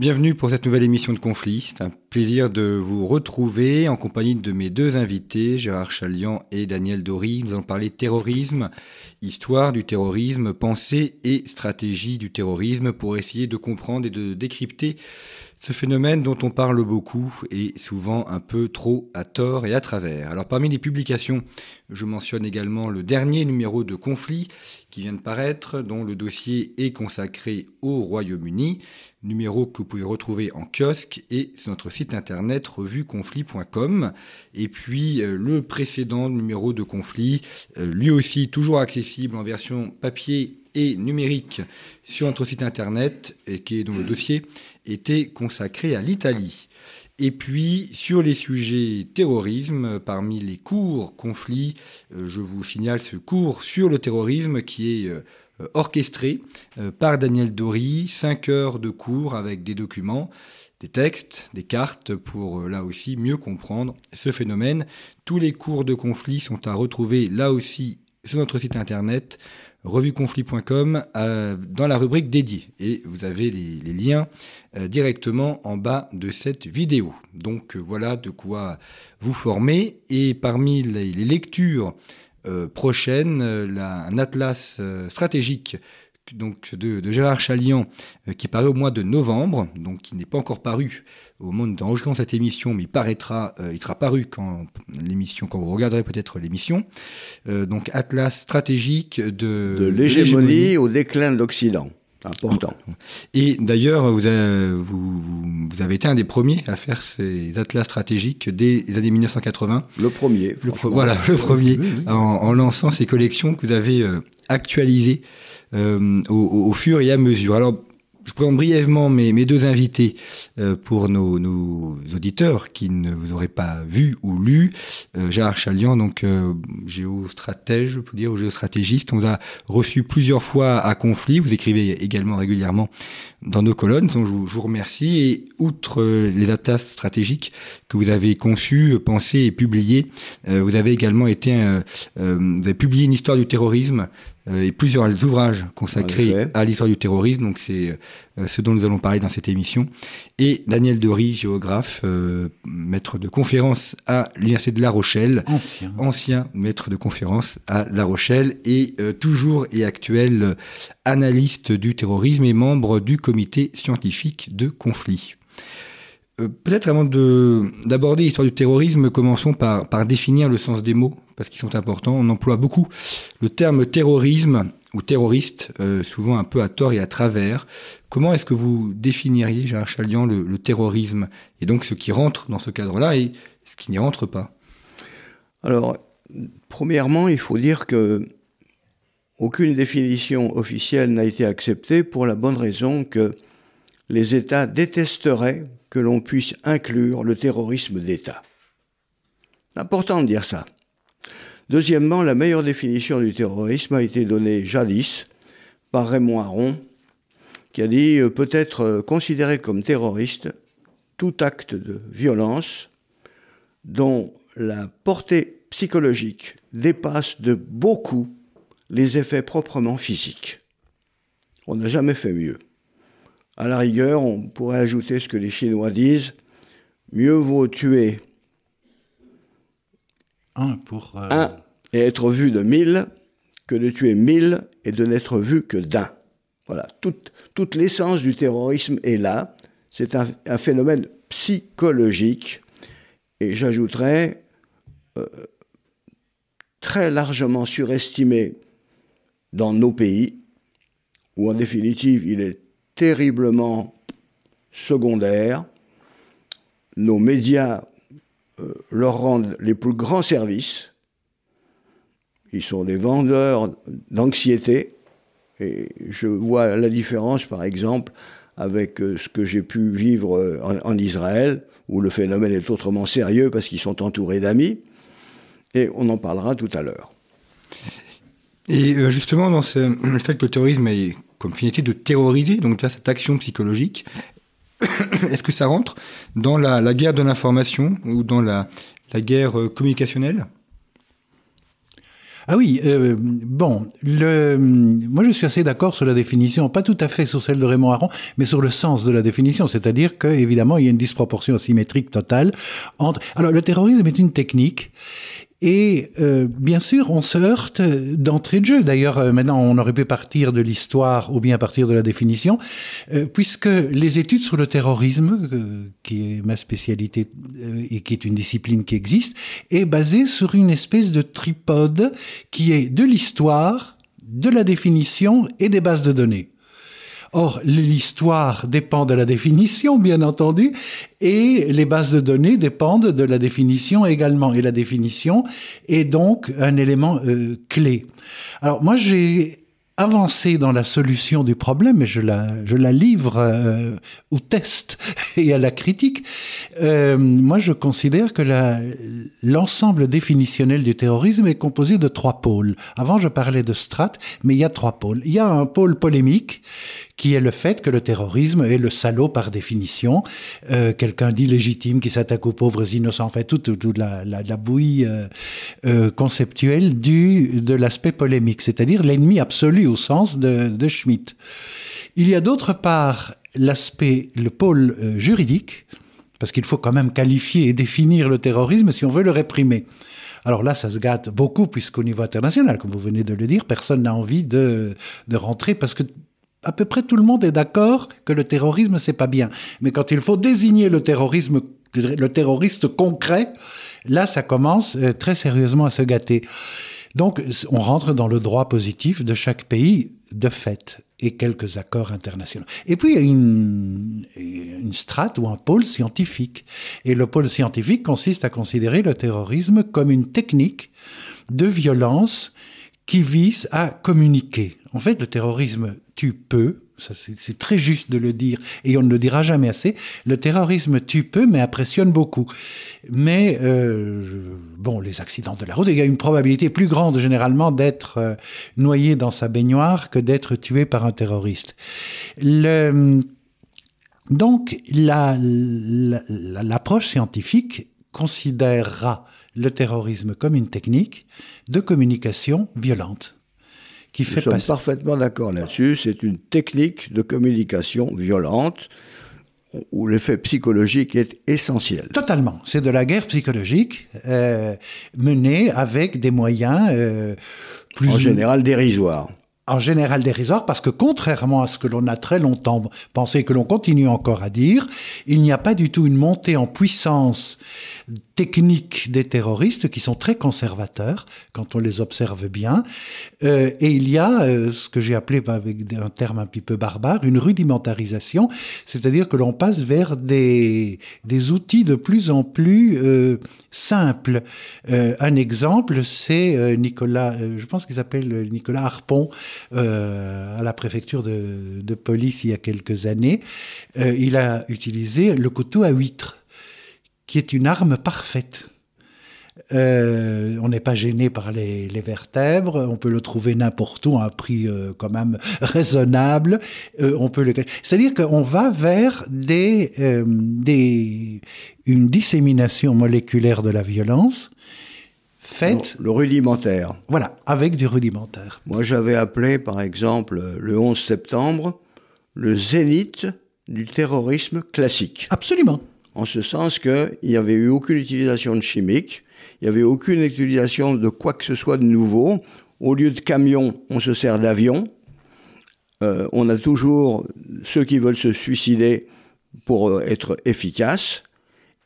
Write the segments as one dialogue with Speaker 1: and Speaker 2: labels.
Speaker 1: Bienvenue pour cette nouvelle émission de Conflit. C'est un plaisir de vous retrouver en compagnie de mes deux invités, Gérard Chalian et Daniel Dory. Nous allons parler terrorisme, histoire du terrorisme, pensée et stratégie du terrorisme pour essayer de comprendre et de décrypter ce phénomène dont on parle beaucoup et souvent un peu trop à tort et à travers. Alors parmi les publications, je mentionne également le dernier numéro de Conflit qui vient de paraître, dont le dossier est consacré au Royaume-Uni, numéro que vous pouvez retrouver en kiosque et sur notre site internet revueconflit.com. Et puis euh, le précédent numéro de Conflit, euh, lui aussi toujours accessible en version papier et numérique sur notre site internet, et qui est dont le dossier était consacré à l'Italie. Et puis, sur les sujets terrorisme, parmi les cours conflits, euh, je vous signale ce cours sur le terrorisme qui est euh, orchestré euh, par Daniel Dory, 5 heures de cours avec des documents, des textes, des cartes pour là aussi mieux comprendre ce phénomène. Tous les cours de conflit sont à retrouver là aussi sur notre site internet revueconflit.com euh, dans la rubrique dédiée. Et vous avez les, liens euh, directement en bas de cette vidéo. Donc euh, voilà de quoi vous former. Et parmi les, lectures prochaines, un atlas stratégique donc de, Gérard Chalian, euh, qui paraît au mois de novembre, donc qui n'est pas encore paru au moment d'enregistrement cette émission, mais il paraîtra, euh, il sera paru quand l'émission, quand vous regarderez peut-être l'émission. Euh, donc Atlas stratégique de,
Speaker 2: de l'hégémonie au déclin de l'Occident. Important.
Speaker 1: Et d'ailleurs, vous, vous, vous, avez été un des premiers à faire ces atlas stratégiques dès les années 1980.
Speaker 2: Le premier.
Speaker 1: voilà, le premier, En, en, lançant ces collections que vous avez actualisées au, au, fur et à mesure. Alors, je présente brièvement mes, deux invités euh, pour nos, auditeurs qui ne vous auraient pas vu ou lu. Euh, Gérard Chalian, donc euh, géostratège, je peux dire, ou géostratégiste. On vous a reçu plusieurs fois à conflit. Vous écrivez également régulièrement dans nos colonnes, donc je vous, je vous remercie. Et outre euh, les atlas stratégiques que vous avez conçus, pensés et publiés, euh, vous avez également été, vous avez publié une histoire du terrorisme euh, et plusieurs ouvrages consacrés à l'histoire du terrorisme. Donc c'est euh, ce dont nous allons parler dans cette émission. Et Daniel Dory, géographe, euh, maître de conférence à l'Université de La Rochelle.
Speaker 3: Ancien.
Speaker 1: Ancien maître de conférence à La Rochelle et toujours et actuel analyste du terrorisme et membre du comité scientifique de conflit. Peut-être avant d'aborder l'histoire du terrorisme, commençons par, définir le sens des mots parce qu'ils sont importants. On emploie beaucoup le terme terrorisme ou terroriste, euh, souvent un peu à tort et à travers. Comment est-ce que vous définiriez, Gérard Chalian, le, terrorisme et donc ce qui rentre dans ce cadre-là et ce qui n'y rentre pas?
Speaker 2: Alors, premièrement, il faut dire que aucune définition officielle n'a été acceptée pour la bonne raison que les États détesteraient que l'on puisse inclure le terrorisme d'État. Important de dire ça. Deuxièmement, la meilleure définition du terrorisme a été donnée jadis par Raymond Aron, qui a dit euh, peut être euh, considéré comme terroriste tout acte de violence dont la portée psychologique dépasse de beaucoup les effets proprement physiques. On n'a jamais fait mieux. À la rigueur, on pourrait ajouter ce que les Chinois disent, mieux vaut tuer
Speaker 3: un pour.
Speaker 2: Euh, un et être vu de mille que de tuer mille et de n'être vu que d'un. Voilà, toute, toute l'essence du terrorisme est là. C'est un, phénomène psychologique. Et j'ajouterais euh, très largement surestimé dans nos pays, où en définitive il est terriblement secondaire. Nos médias euh, leur rendent les plus grands services. Ils sont des vendeurs d'anxiété. Et je vois la différence, par exemple, avec euh, ce que j'ai pu vivre euh, en, Israël, où le phénomène est autrement sérieux parce qu'ils sont entourés d'amis. Et on en parlera tout à l'heure.
Speaker 1: Et justement, dans le fait que le terrorisme ait comme finalité de terroriser, donc cette action psychologique, Est-ce que ça rentre dans la, guerre de l'information ou dans la, guerre euh, communicationnelle?
Speaker 3: Ah oui, euh, bon, moi je suis assez d'accord sur la définition, pas tout à fait sur celle de Raymond Aron, mais sur le sens de la définition, c'est-à-dire qu'évidemment il y a une disproportion asymétrique totale entre... Alors le terrorisme est une technique et euh, bien sûr, on se heurte d'entrée de jeu. D'ailleurs, euh, maintenant, on aurait pu partir de l'histoire ou bien partir de la définition, euh, puisque les études sur le terrorisme, qui est ma spécialité et qui est une discipline qui existe, est basée sur une espèce de tripode qui est de l'histoire, de la définition et des bases de données. Or, l'histoire dépend de la définition, bien entendu, et les bases de données dépendent de la définition également. Et la définition est donc un élément euh, clé. Alors, moi, j'ai avancé dans la solution du problème, et je la, je la livre euh, au test et à la critique, euh, moi je considère que l'ensemble définitionnel du terrorisme est composé de trois pôles. Avant je parlais de strates, mais il y a trois pôles. Il y a un pôle polémique qui est le fait que le terrorisme est le salaud par définition, euh, quelqu'un d'illégitime qui s'attaque aux pauvres innocents, en fait toute, la, la, bouillie euh, euh, conceptuelle du, de l'aspect polémique, c'est-à-dire l'ennemi absolu au sens de, de Schmitt. Il y a d'autre part l'aspect, le pôle juridique, parce qu'il faut quand même qualifier et définir le terrorisme si on veut le réprimer. Alors là, ça se gâte beaucoup, puisqu'au niveau international, comme vous venez de le dire, personne n'a envie de, de rentrer, parce que à peu près tout le monde est d'accord que le terrorisme, c'est pas bien. Mais quand il faut désigner le terrorisme, le terroriste concret, là, ça commence euh, très sérieusement à se gâter. Donc, on rentre dans le droit positif de chaque pays de fait et quelques accords internationaux. Et puis, il y a une, une strate ou un pôle scientifique. Et le pôle scientifique consiste à considérer le terrorisme comme une technique de violence qui vise à communiquer. En fait, le terrorisme tue peu, c'est très juste de le dire, et on ne le dira jamais assez. Le terrorisme tue peu, mais impressionne beaucoup. Mais euh, bon, les accidents de la route, il y a une probabilité plus grande généralement d'être euh, noyé dans sa baignoire que d'être tué par un terroriste. Donc, l'approche la, la, scientifique considérera le terrorisme comme une technique de communication violente.
Speaker 2: Qui fait Nous sommes parfaitement d'accord là-dessus. C'est une technique de communication violente où l'effet psychologique est essentiel.
Speaker 3: Totalement. C'est de la guerre psychologique euh, menée avec des moyens euh, plus...
Speaker 2: En général dérisoires
Speaker 3: en général dérisoire parce que contrairement à ce que l'on a très longtemps pensé et que l'on continue encore à dire, il n'y a pas du tout une montée en puissance techniques des terroristes qui sont très conservateurs quand on les observe bien. Euh, et il y a euh, ce que j'ai appelé avec un terme un petit peu barbare, une rudimentarisation, c'est-à-dire que l'on passe vers des, des outils de plus en plus euh, simples. Un exemple, c'est Nicolas, je pense qu'il s'appelle Nicolas Harpon, à la préfecture de, police il y a quelques années. il a utilisé le couteau à huître qui est une arme parfaite. Euh, on n'est pas gêné par les, vertèbres, on peut le trouver n'importe où à un prix euh, quand même raisonnable. Euh, on peut le, c'est-à-dire qu'on va vers des, euh, des, une dissémination moléculaire de la violence faite.
Speaker 2: Le, le rudimentaire.
Speaker 3: Voilà, avec du rudimentaire.
Speaker 2: Moi, j'avais appelé, par exemple, le 11 septembre, le zénith du terrorisme classique.
Speaker 3: Absolument
Speaker 2: en ce sens qu'il n'y avait eu aucune utilisation de chimiques, il n'y avait aucune utilisation de quoi que ce soit de nouveau. Au lieu de camions, on se sert d'avions. Euh, on a toujours ceux qui veulent se suicider pour euh, être efficaces.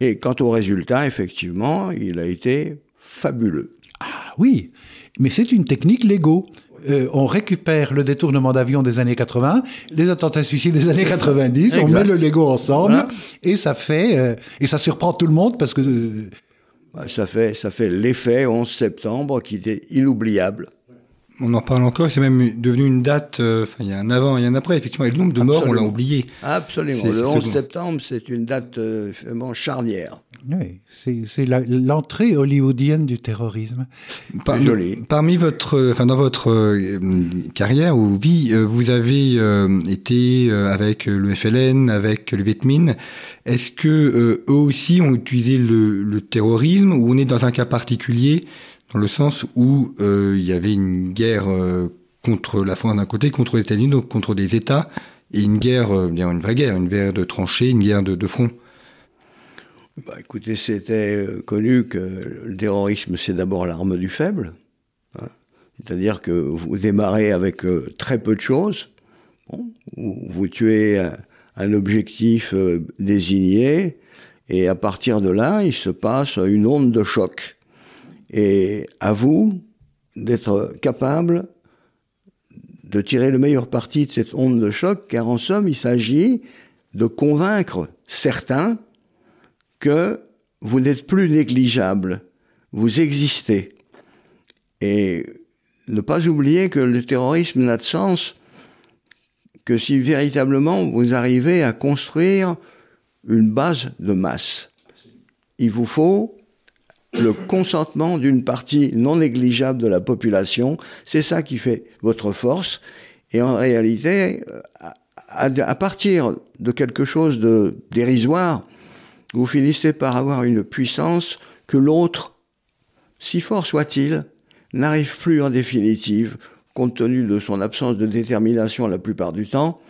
Speaker 2: Et quant au résultat, effectivement, il a été fabuleux.
Speaker 3: Ah oui, mais c'est une technique Lego euh, on récupère le détournement d'avion des années 80, les attentats suicides des années 90, on met le Lego ensemble voilà. et ça fait euh, et ça surprend tout le monde parce que euh,
Speaker 2: ça fait ça fait l'effet 11 septembre qui était inoubliable.
Speaker 1: On en parle encore, c'est même devenu une date, euh, il y a un avant et un après, effectivement, et le nombre de morts,
Speaker 2: Absolument.
Speaker 1: on l'a oublié.
Speaker 2: Absolument, le 11 septembre, c'est une date euh, vraiment charnière.
Speaker 3: Oui, c'est l'entrée hollywoodienne du terrorisme.
Speaker 1: Par. Parmi votre, enfin dans votre euh, carrière ou vie, euh, vous avez euh, été avec le FLN, avec le Viet Minh. Est-ce que eux aussi ont utilisé le, le terrorisme ou on est dans un cas particulier dans le sens où il y avait une guerre contre la France d'un côté, contre les États-Unis, donc contre des États, et une guerre, une vraie guerre, une guerre de tranchées, une guerre de, front?
Speaker 2: Bah, écoutez, c'était connu que le terrorisme, c'est d'abord l'arme du faible. Hein. C'est-à-dire que vous démarrez avec très peu de choses, vous tuez un, objectif euh, désigné, et à partir de là, il se passe une onde de choc. Et à vous d'être capable de tirer le meilleur parti de cette onde de choc, car en somme, il s'agit de convaincre certains que vous n'êtes plus négligeable, vous existez. Et ne pas oublier que le terrorisme n'a de sens que si véritablement vous arrivez à construire une base de masse. Il vous faut le consentement d'une partie non négligeable de la population. C'est ça qui fait votre force. Et en réalité, à, partir de quelque chose de dérisoire, vous finissez par avoir une puissance que l'autre, si fort soit-il, n'arrive plus en définitive compte tenu de son absence de détermination la plupart du temps,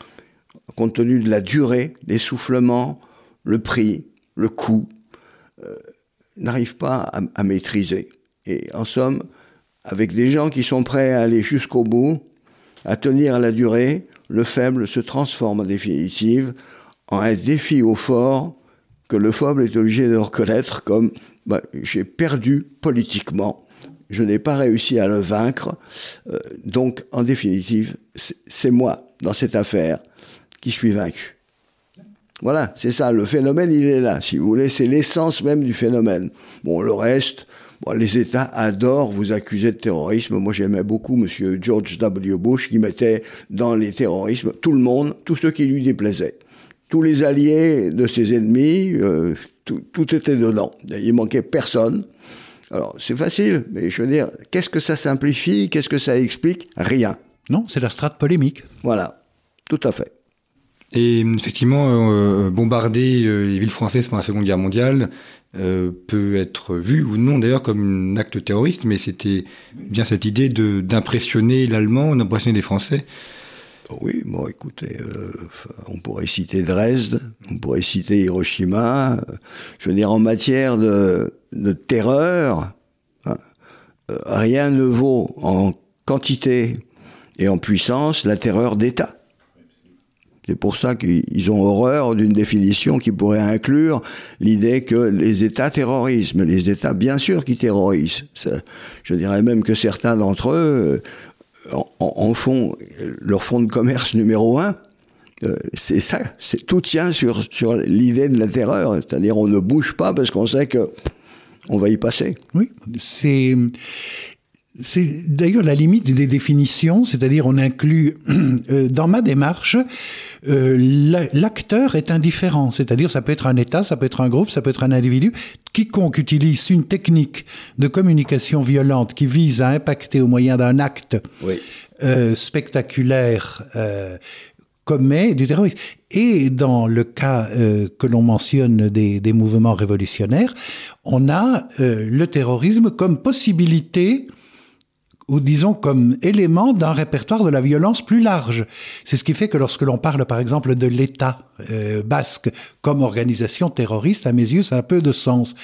Speaker 2: compte tenu de la durée, l'essoufflement, le prix, le coût, euh, n'arrive pas à, maîtriser. Et en somme, avec des gens qui sont prêts à aller jusqu'au bout, à tenir la durée, le faible se transforme en définitive en un défi au fort que le faible est obligé de reconnaître comme bah, j'ai perdu politiquement je n'ai pas réussi à le vaincre. Euh, donc, en définitive, c'est moi, dans cette affaire, qui suis vaincu. Voilà, c'est ça, le phénomène, il est là, si vous voulez, c'est l'essence même du phénomène. Bon, le reste, les États adorent vous accuser de terrorisme. Moi, j'aimais beaucoup M. George W. Bush, qui mettait dans les terrorismes tout le monde, tous ceux qui lui déplaisaient. Tous les alliés de ses ennemis, euh, tout, tout était dedans. Il manquait personne. Alors, c'est facile, mais je veux dire, qu'est-ce que ça simplifie Qu'est-ce que ça explique Rien.
Speaker 3: Non, c'est la strate polémique.
Speaker 2: Voilà, tout à fait.
Speaker 1: Et effectivement, euh, bombarder euh, les villes françaises pendant la Seconde Guerre mondiale euh, peut être vu ou non d'ailleurs comme un acte terroriste, mais c'était bien cette idée d'impressionner l'Allemand, d'impressionner les Français.
Speaker 2: Oui, bon, écoutez, on pourrait citer Dresde, on pourrait citer Hiroshima. Je veux dire, en matière de, de terreur, hein, euh, rien ne vaut en quantité et en puissance la terreur d'État. C'est pour ça qu'ils ont horreur d'une définition qui pourrait inclure l'idée que les États terrorisent. Mais les États, bien sûr, qui terrorisent. je dirais même que certains d'entre eux euh, en, font leur fonds de commerce numéro un. Euh, c'est ça, tout tient sur, sur l'idée de la terreur. C'est-à-dire on ne bouge pas parce qu'on sait que on va y passer.
Speaker 3: Oui, c'est c'est d'ailleurs la limite des définitions, c'est-à-dire on inclut euh, dans ma démarche euh, l'acteur est indifférent, c'est-à-dire ça peut être un État, ça peut être un groupe, ça peut être un individu. Quiconque utilise une technique de communication violente qui vise à impacter au moyen d'un acte euh, spectaculaire commet du terrorisme. Et dans le cas euh, que l'on mentionne des, des, mouvements révolutionnaires, on a euh, le terrorisme comme possibilité ou disons comme élément d'un répertoire de la violence plus large. C'est ce qui fait que lorsque l'on parle par exemple de l'État euh, basque comme organisation terroriste, à mes yeux, ça a peu de sens.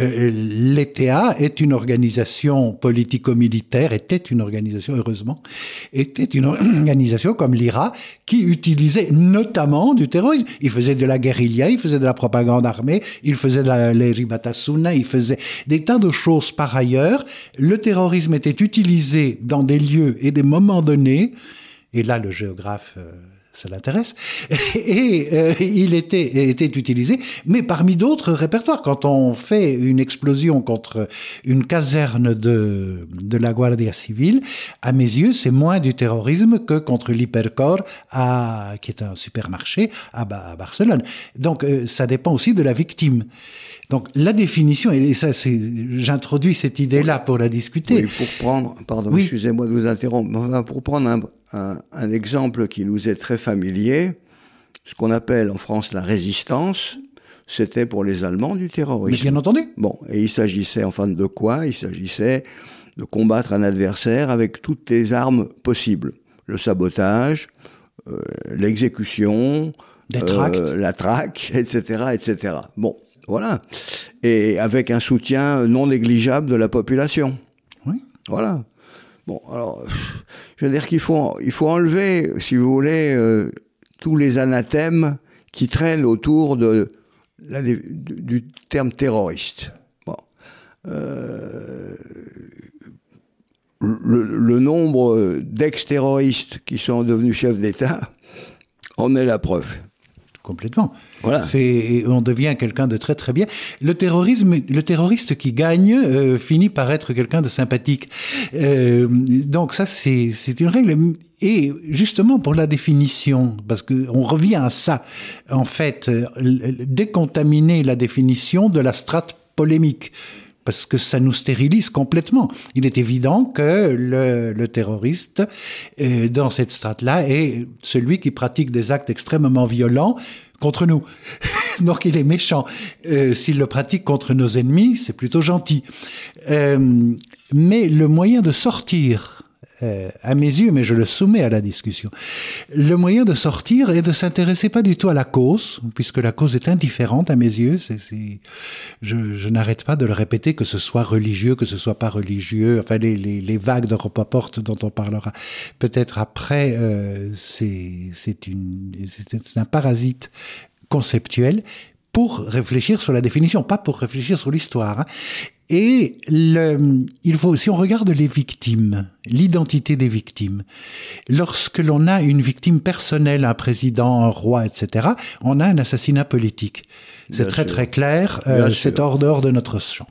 Speaker 3: Euh, L'ETA est une organisation politico-militaire, était une organisation, heureusement, était une organisation comme l'IRA qui utilisait notamment du terrorisme. Il faisait de la guérilla, il faisait de la propagande armée, il faisait de la l'eribatasuna, il faisait des tas de choses par ailleurs. Le terrorisme était utilisé dans des lieux et des moments donnés, et là le géographe... Ça l'intéresse, et euh, il était, était utilisé, mais parmi d'autres répertoires. Quand on fait une explosion contre une caserne de, de la Guardia Civile, à mes yeux, c'est moins du terrorisme que contre l'Hypercor, qui est un supermarché à, Barcelone. Donc euh, ça dépend aussi de la victime. Donc la définition, et ça, j'introduis cette idée-là pour la discuter.
Speaker 2: Oui, pour prendre, pardon, excusez-moi de vous interrompre, pour prendre un, un, exemple qui nous est très familier, ce qu'on appelle en France la résistance, c'était pour les Allemands du terrorisme.
Speaker 3: Mais bien entendu.
Speaker 2: Bon, et il s'agissait enfin de quoi? Il s'agissait de combattre un adversaire avec toutes les armes possibles. Le sabotage, euh, l'exécution, euh, la traque, etc., etc. Bon, voilà. Et avec un soutien non négligeable de la population.
Speaker 3: Oui.
Speaker 2: Voilà. Bon, alors, je veux dire qu'il faut, il faut enlever, si vous voulez, euh, tous les anathèmes qui traînent autour de, du, terme terroriste. Bon. Euh, le, le, nombre d'ex-terroristes qui sont devenus chefs d'État en est la preuve
Speaker 3: complètement. Voilà. On devient quelqu'un de très très bien. Le terrorisme, le terroriste qui gagne euh, finit par être quelqu'un de sympathique. Euh, donc ça, c'est, c'est une règle. Et justement pour la définition, parce que on revient à ça, en fait, euh, décontaminer la définition de la strate polémique parce que ça nous stérilise complètement. Il est évident que le, terroriste, euh, dans cette strate-là, est celui qui pratique des actes extrêmement violents contre nous. Donc il est méchant. Euh, s'il le pratique contre nos ennemis, c'est plutôt gentil. Euh, mais le moyen de sortir euh, à mes yeux, mais je le soumets à la discussion. Le moyen de sortir est de s'intéresser pas du tout à la cause, puisque la cause est indifférente à mes yeux. C'est, je, je n'arrête pas de le répéter, que ce soit religieux, que ce soit pas religieux. Enfin, les, les, les vagues de porte dont on parlera peut-être après, euh, c'est, c'est, une, c'est un parasite conceptuel pour réfléchir sur la définition, pas pour réfléchir sur l'histoire. Hein. Et le, il faut, si on regarde les victimes, l'identité des victimes, lorsque l'on a une victime personnelle, un président, un roi, etc., on a un assassinat politique. C'est très très clair, euh, c'est hors dehors de notre champ.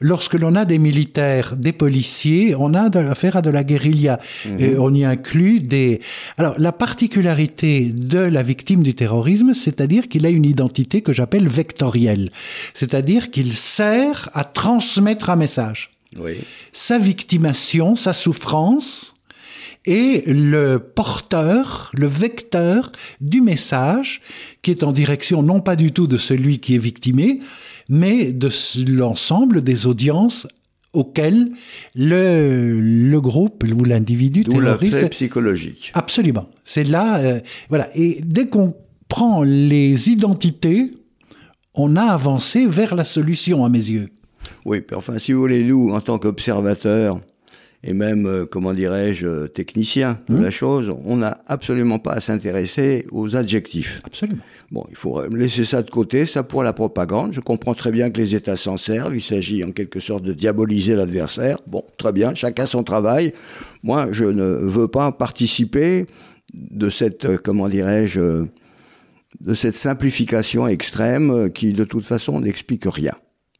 Speaker 3: Lorsque l'on a des militaires, des policiers, on a affaire à de la guérilla. Mhm. Et on y inclut des... Alors la particularité de la victime du terrorisme, c'est-à-dire qu'il a une identité que j'appelle vectorielle. C'est-à-dire qu'il sert à transmettre un message.
Speaker 2: Oui.
Speaker 3: Sa victimation, sa souffrance, et le porteur, le vecteur du message qui est en direction non pas du tout de celui qui est victimé, mais de l'ensemble des audiences auxquelles le, le groupe ou l'individu terroriste...
Speaker 2: psychologique.
Speaker 3: Absolument. C'est là... Euh, voilà. Et dès qu'on prend les identités, on a avancé vers la solution, à mes yeux.
Speaker 2: Oui, enfin, si vous voulez, nous, en tant qu'observateurs, et même, euh, comment dirais-je, technicien de mmh. la chose, on n'a absolument pas à s'intéresser aux adjectifs.
Speaker 3: Absolument.
Speaker 2: Bon, il faut laisser ça de côté, ça pour la propagande. Je comprends très bien que les États s'en servent. Il s'agit en quelque sorte de diaboliser l'adversaire. Bon, très bien, chacun son travail. Moi, je ne veux pas participer de cette, euh, comment dirais-je, de cette simplification extrême qui, de toute façon, n'explique rien.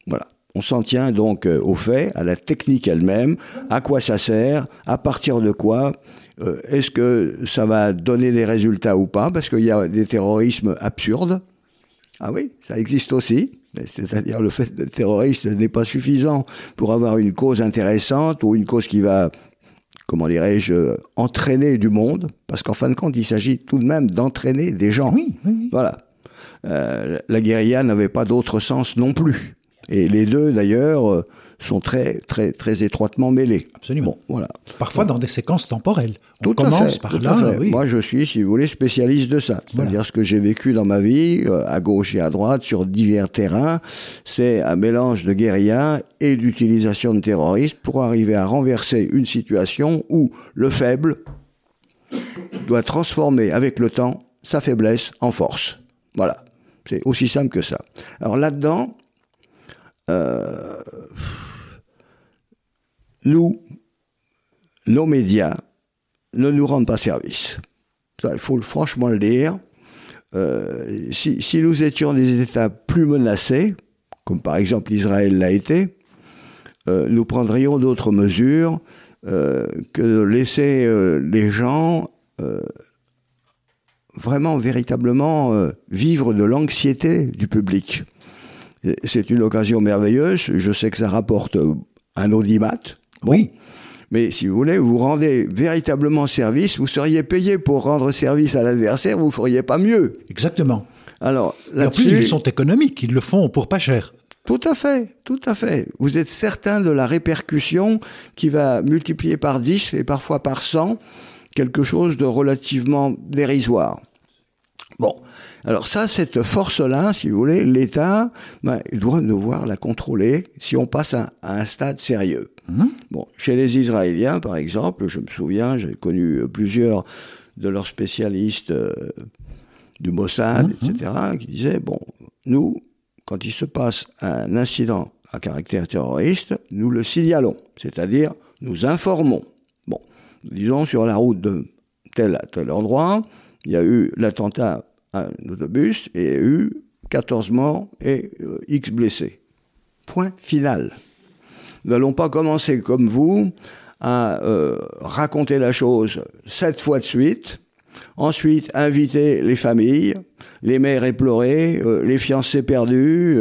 Speaker 2: Voilà. On s'en tient donc euh, au fait, à la technique elle-même, à quoi ça sert, à partir de quoi, euh, est-ce que ça va donner des résultats ou pas, parce qu'il y a des terrorismes absurdes. Ah oui, ça existe aussi. C'est-à-dire le fait de terroriste n'est pas suffisant pour avoir une cause intéressante ou une cause qui va, comment dirais-je, entraîner du monde, parce qu'en fin de compte, il s'agit tout de même d'entraîner des gens.
Speaker 3: Oui, oui,
Speaker 2: Voilà. Euh, la guérilla n'avait pas d'autre sens non plus. Et les deux, d'ailleurs, euh, sont très, très, très étroitement mêlés.
Speaker 3: Absolument.
Speaker 2: voilà.
Speaker 3: Parfois dans des séquences temporelles.
Speaker 2: On commence par là. Moi, je suis, si vous voulez, spécialiste de ça. C'est-à-dire ce que j'ai vécu dans ma vie, euh, à gauche et à droite, sur divers terrains, c'est un mélange de guérilla et d'utilisation de terroristes pour arriver à renverser une situation où le faible doit transformer avec le temps sa faiblesse en force. Voilà. C'est aussi simple que ça. Alors là-dedans, euh, nous, nos médias, ne nous rendent pas service. il faut franchement le dire. Euh, si, nous étions des États plus menacés, comme par exemple Israël l'a été, euh, nous prendrions d'autres mesures que de laisser les gens vraiment, véritablement vivre de l'anxiété du public. C'est une occasion merveilleuse. Je sais que ça rapporte un audimat.
Speaker 3: Oui.
Speaker 2: Mais si vous voulez, vous rendez véritablement service, vous seriez payé pour rendre service à l'adversaire, vous ne feriez pas mieux.
Speaker 3: Exactement.
Speaker 2: Alors,
Speaker 3: en plus, ils sont économiques, ils le font pour pas cher.
Speaker 2: Tout à fait, tout à fait. Vous êtes certain de la répercussion qui va multiplier par 10 et parfois par 100 quelque chose de relativement dérisoire. Bon, alors ça, cette force-là, si vous voulez, l'État, ben, il doit devoir la contrôler si on passe à, un stade sérieux. Mhm. Bon, chez les Israéliens, par exemple, je me souviens, j'ai connu plusieurs de leurs spécialistes euh, du Mossad, mhm. etc., qui disaient, bon, nous, quand il se passe un incident à caractère terroriste, nous le signalons, c'est-à-dire nous informons. Bon, disons sur la route de tel à tel endroit, il y a eu l'attentat à un autobus et il y a eu 14 morts et euh, X blessés. Point final. Nous n'allons pas commencer comme vous à euh, raconter la chose sept fois de suite, ensuite inviter les familles, les mères éplorées, euh, les fiancés perdus,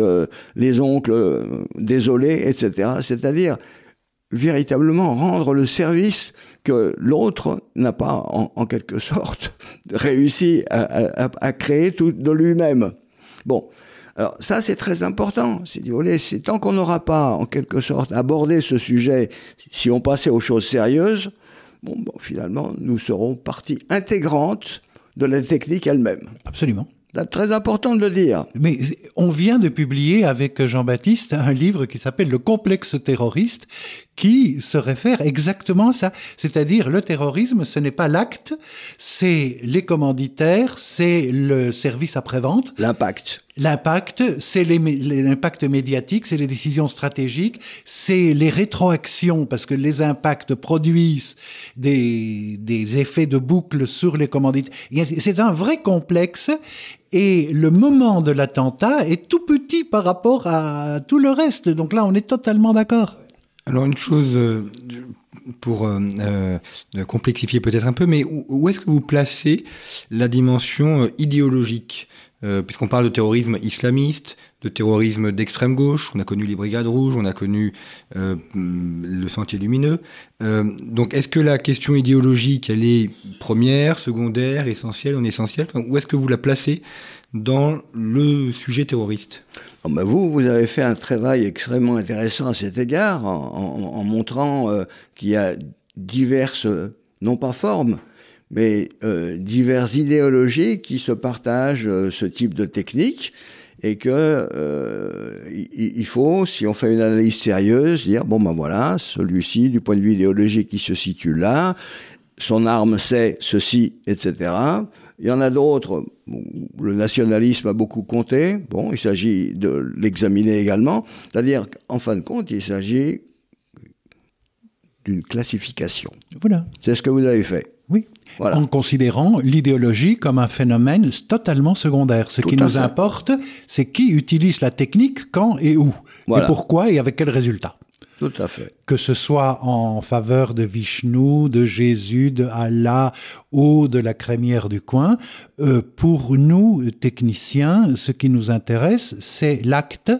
Speaker 2: les oncles désolés, etc. C'est-à-dire véritablement rendre le service que l'autre n'a pas, en, quelque sorte, réussi à, créer tout de lui-même. Bon, alors ça c'est très important. C'est tant qu'on n'aura pas, en quelque sorte, abordé ce sujet, si on passait aux choses sérieuses, bon, bon finalement, nous serons partie intégrante de la technique elle-même.
Speaker 3: Absolument.
Speaker 2: C'est très important de le dire.
Speaker 3: Mais on vient de publier avec Jean-Baptiste un livre qui s'appelle Le complexe terroriste, qui se réfère exactement à ça. C'est-à-dire, le terrorisme, ce n'est pas l'acte, c'est les commanditaires, c'est le service après-vente.
Speaker 2: L'impact.
Speaker 3: L'impact, c'est l'impact médiatique, c'est les décisions stratégiques, c'est les rétroactions, parce que les impacts produisent des, des effets de boucle sur les commanditaires. C'est un vrai complexe, et le moment de l'attentat est tout petit par rapport à tout le reste. Donc là, on est totalement d'accord.
Speaker 1: Alors une chose euh, pour euh, euh, complexifier peut-être un peu, mais où, est-ce que vous placez la dimension idéologique Puisqu'on parle de terrorisme islamiste, de terrorisme d'extrême gauche, on a connu les brigades rouges, on a connu le sentier lumineux. donc est-ce que la question idéologique, elle est première, secondaire, essentielle, en essentielle Où est-ce que vous la placez dans le sujet terroriste
Speaker 2: ben Vous, vous avez fait un travail extrêmement intéressant à cet égard, en, montrant euh, qu'il y a diverses, non pas formes, mais euh, diverses idéologies qui se partagent euh, ce type de technique et que il faut, si on fait une analyse sérieuse, dire bon ben voilà, celui-ci du point de vue idéologique, il se situe là, son arme c'est ceci, etc. Il y en a d'autres, le nationalisme a beaucoup compté, bon, il s'agit de l'examiner également, c'est-à-dire qu'en fin de compte, il s'agit d'une classification.
Speaker 3: Voilà.
Speaker 2: C'est ce que vous avez fait.
Speaker 3: Oui. Voilà. En considérant l'idéologie comme un phénomène totalement secondaire. Ce qui nous importe, c'est qui utilise la technique, quand et où. Et pourquoi et avec quel résultat. Que ce soit en faveur de Vishnu, de Jésus, de Allah ou de la crémière du coin, euh, pour nous, techniciens, ce qui nous intéresse, c'est l'acte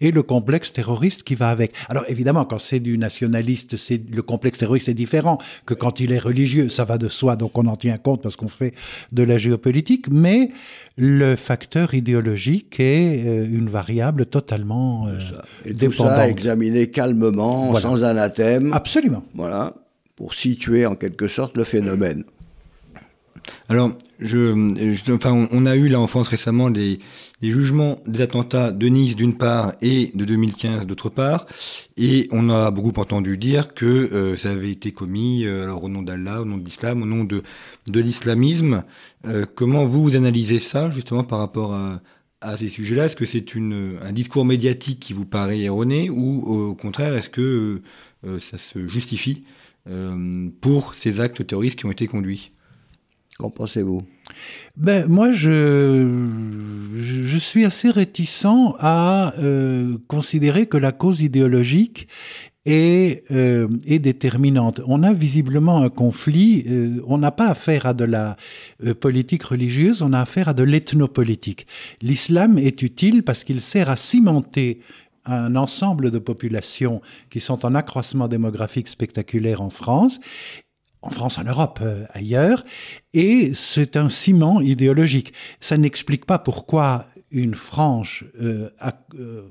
Speaker 3: et le complexe terroriste qui va avec. Alors évidemment, quand c'est du nationaliste, c'est le complexe terroriste est différent que quand il est religieux, ça va de soi, donc on en tient compte parce qu'on fait de la géopolitique, mais le facteur idéologique est euh, une variable totalement euh,
Speaker 2: et tout ça examiner calmement, sans anathème.
Speaker 3: Absolument.
Speaker 2: Voilà, pour situer en quelque sorte le phénomène.
Speaker 1: Alors, on a eu là en France récemment les, jugements des attentats de Nice d'une part et de 2015 d'autre part, et on a beaucoup entendu dire que euh, ça avait été commis euh, alors au nom d'Allah, au nom de l'islam, au nom de, l'islamisme. Euh, comment vous, vous analysez ça justement par rapport à, à ces sujets-là? Est-ce que c'est un discours médiatique qui vous paraît erroné ou au contraire est-ce que ça se justifie pour ces actes terroristes qui ont été conduits?
Speaker 2: Qu'en pensez-vous?
Speaker 3: Ben, Moi, je, je, suis assez réticent à euh, considérer que la cause idéologique est, euh, est, déterminante. On a visiblement un conflit, euh, on n'a pas affaire à de la politique religieuse, on a affaire à de l'ethnopolitique. L'islam est utile parce qu'il sert à cimenter un ensemble de populations qui sont en accroissement démographique spectaculaire en France en France, en Europe, euh, ailleurs, et c'est un ciment idéologique. Ça n'explique pas pourquoi une frange euh, euh,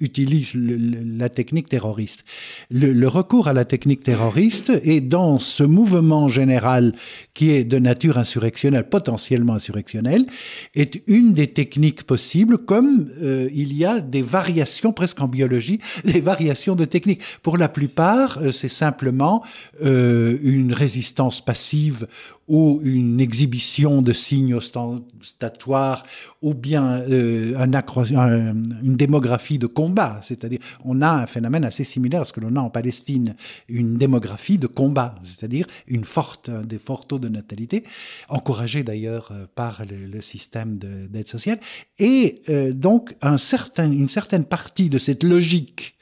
Speaker 3: utilise la technique terroriste. Le, recours à la technique terroriste est dans ce mouvement général qui est de nature insurrectionnelle, potentiellement insurrectionnelle, est une des techniques possibles, comme euh, il y a des variations presque en biologie, des variations de techniques. Pour la plupart, c'est simplement une résistance passive ou une exhibition de signes ostentatoires, ou bien euh, un une démographie de combat. C'est-à-dire, on a un phénomène assez similaire à ce que l'on a en Palestine, une démographie de combat, c'est-à-dire une forte, des forts taux de natalité, encouragés d'ailleurs euh, par le, système d'aide sociale, et euh, donc un certain, une certaine partie de cette logique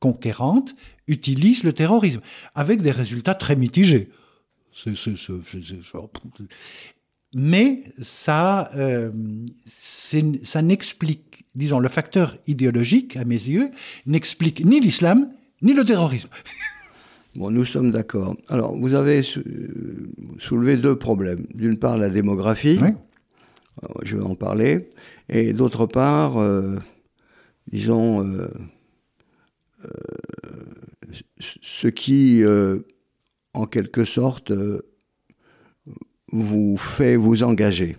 Speaker 3: conquérante utilise le terrorisme, avec des résultats très mitigés. Mais ça, euh, ça n'explique, disons, le facteur idéologique, à mes yeux, n'explique ni l'islam, ni le terrorisme.
Speaker 2: Bon, nous sommes d'accord. Alors, vous avez soulevé deux problèmes. D'une part, la démographie. Je vais en parler. Et d'autre part, euh, disons, euh, ce qui, en quelque sorte, vous fait vous engager.